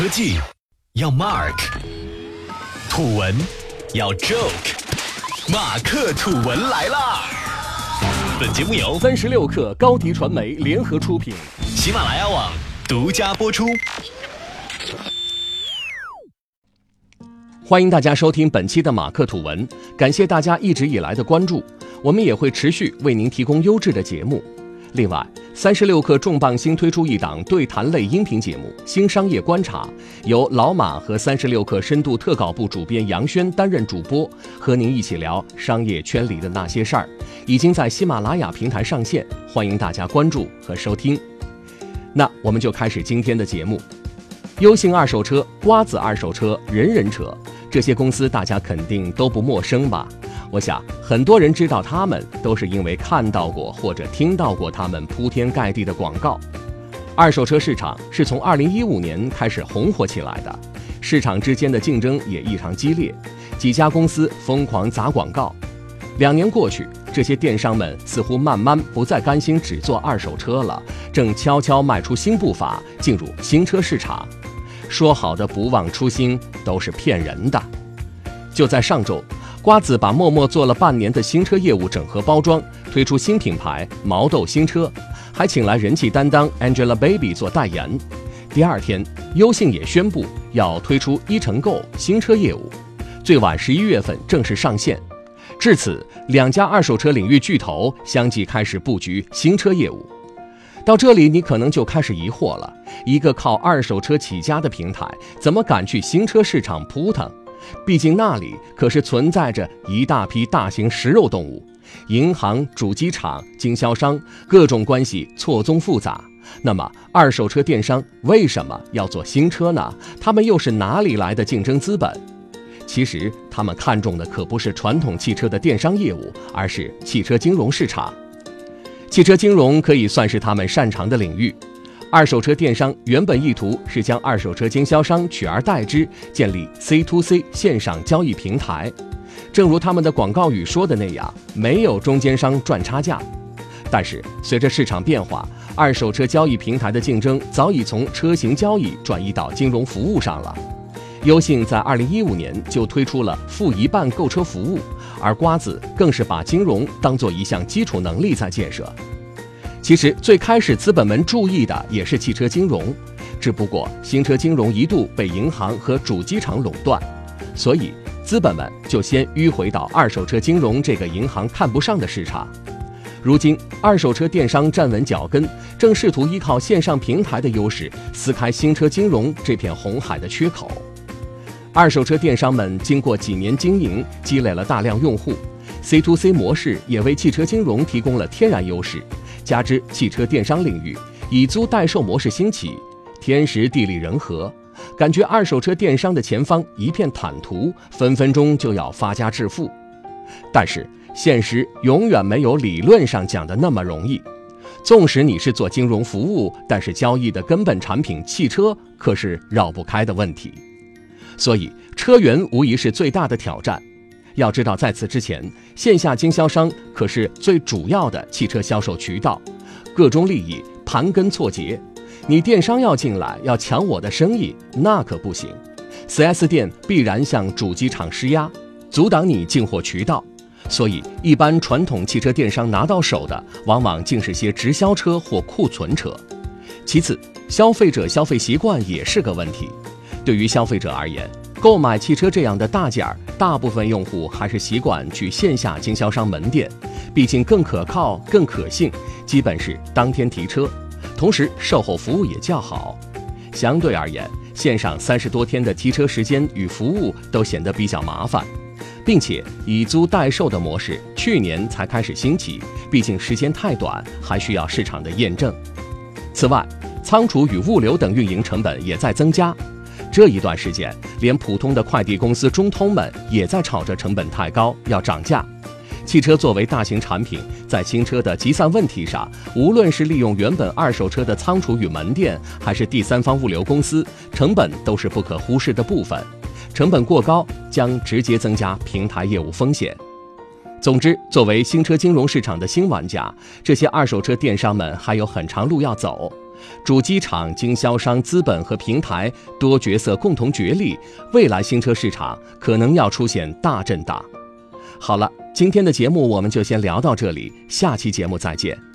科技要 Mark，土文要 Joke，马克土文来啦！本节目由三十六克高迪传媒联合出品，喜马拉雅网独家播出。欢迎大家收听本期的马克土文，感谢大家一直以来的关注，我们也会持续为您提供优质的节目。另外，三十六克重磅新推出一档对谈类音频节目《新商业观察》，由老马和三十六克深度特稿部主编杨轩担任主播，和您一起聊商业圈里的那些事儿。已经在喜马拉雅平台上线，欢迎大家关注和收听。那我们就开始今天的节目。优信二手车、瓜子二手车、人人车。这些公司大家肯定都不陌生吧？我想很多人知道他们，都是因为看到过或者听到过他们铺天盖地的广告。二手车市场是从2015年开始红火起来的，市场之间的竞争也异常激烈，几家公司疯狂砸广告。两年过去，这些电商们似乎慢慢不再甘心只做二手车了，正悄悄迈出新步伐，进入新车市场。说好的不忘初心都是骗人的。就在上周，瓜子把默默做了半年的新车业务整合包装，推出新品牌毛豆新车，还请来人气担当 Angelababy 做代言。第二天，优信也宣布要推出一城购新车业务，最晚十一月份正式上线。至此，两家二手车领域巨头相继开始布局新车业务。到这里，你可能就开始疑惑了：一个靠二手车起家的平台，怎么敢去新车市场扑腾？毕竟那里可是存在着一大批大型食肉动物，银行、主机厂、经销商，各种关系错综复杂。那么，二手车电商为什么要做新车呢？他们又是哪里来的竞争资本？其实，他们看中的可不是传统汽车的电商业务，而是汽车金融市场。汽车金融可以算是他们擅长的领域。二手车电商原本意图是将二手车经销商取而代之，建立 C to C 线上交易平台。正如他们的广告语说的那样，没有中间商赚差价。但是随着市场变化，二手车交易平台的竞争早已从车型交易转移到金融服务上了。优信在二零一五年就推出了付一半购车服务。而瓜子更是把金融当做一项基础能力在建设。其实最开始资本们注意的也是汽车金融，只不过新车金融一度被银行和主机厂垄断，所以资本们就先迂回到二手车金融这个银行看不上的市场。如今二手车电商站稳脚跟，正试图依靠线上平台的优势撕开新车金融这片红海的缺口。二手车电商们经过几年经营，积累了大量用户，C to C 模式也为汽车金融提供了天然优势。加之汽车电商领域以租代售模式兴起，天时地利人和，感觉二手车电商的前方一片坦途，分分钟就要发家致富。但是现实永远没有理论上讲的那么容易。纵使你是做金融服务，但是交易的根本产品汽车可是绕不开的问题。所以，车源无疑是最大的挑战。要知道，在此之前，线下经销商可是最主要的汽车销售渠道，各种利益盘根错节。你电商要进来，要抢我的生意，那可不行。4S 店必然向主机厂施压，阻挡你进货渠道。所以，一般传统汽车电商拿到手的，往往竟是些直销车或库存车。其次，消费者消费习惯也是个问题。对于消费者而言，购买汽车这样的大件儿，大部分用户还是习惯去线下经销商门店，毕竟更可靠、更可信，基本是当天提车，同时售后服务也较好。相对而言，线上三十多天的提车时间与服务都显得比较麻烦，并且以租代售的模式去年才开始兴起，毕竟时间太短，还需要市场的验证。此外，仓储与物流等运营成本也在增加。这一段时间，连普通的快递公司中通们也在吵着成本太高要涨价。汽车作为大型产品，在新车的集散问题上，无论是利用原本二手车的仓储与门店，还是第三方物流公司，成本都是不可忽视的部分。成本过高将直接增加平台业务风险。总之，作为新车金融市场的新玩家，这些二手车电商们还有很长路要走。主机厂、经销商、资本和平台多角色共同角力，未来新车市场可能要出现大震荡。好了，今天的节目我们就先聊到这里，下期节目再见。